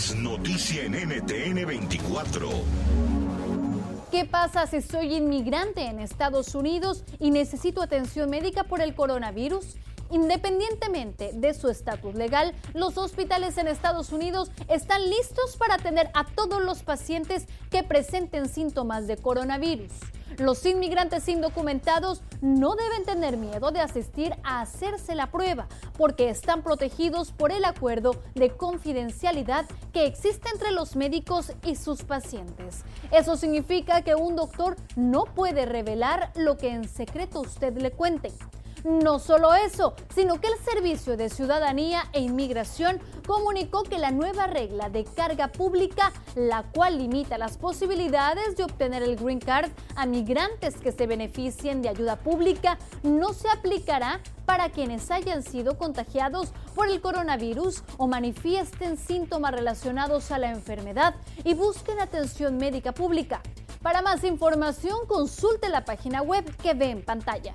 noticia en NTN 24. ¿Qué pasa si soy inmigrante en Estados Unidos y necesito atención médica por el coronavirus? Independientemente de su estatus legal, los hospitales en Estados Unidos están listos para atender a todos los pacientes que presenten síntomas de coronavirus. Los inmigrantes indocumentados no deben tener miedo de asistir a hacerse la prueba porque están protegidos por el acuerdo de confidencialidad que existe entre los médicos y sus pacientes. Eso significa que un doctor no puede revelar lo que en secreto usted le cuente. No solo eso, sino que el Servicio de Ciudadanía e Inmigración comunicó que la nueva regla de carga pública, la cual limita las posibilidades de obtener el Green Card a migrantes que se beneficien de ayuda pública, no se aplicará para quienes hayan sido contagiados por el coronavirus o manifiesten síntomas relacionados a la enfermedad y busquen atención médica pública. Para más información, consulte la página web que ve en pantalla.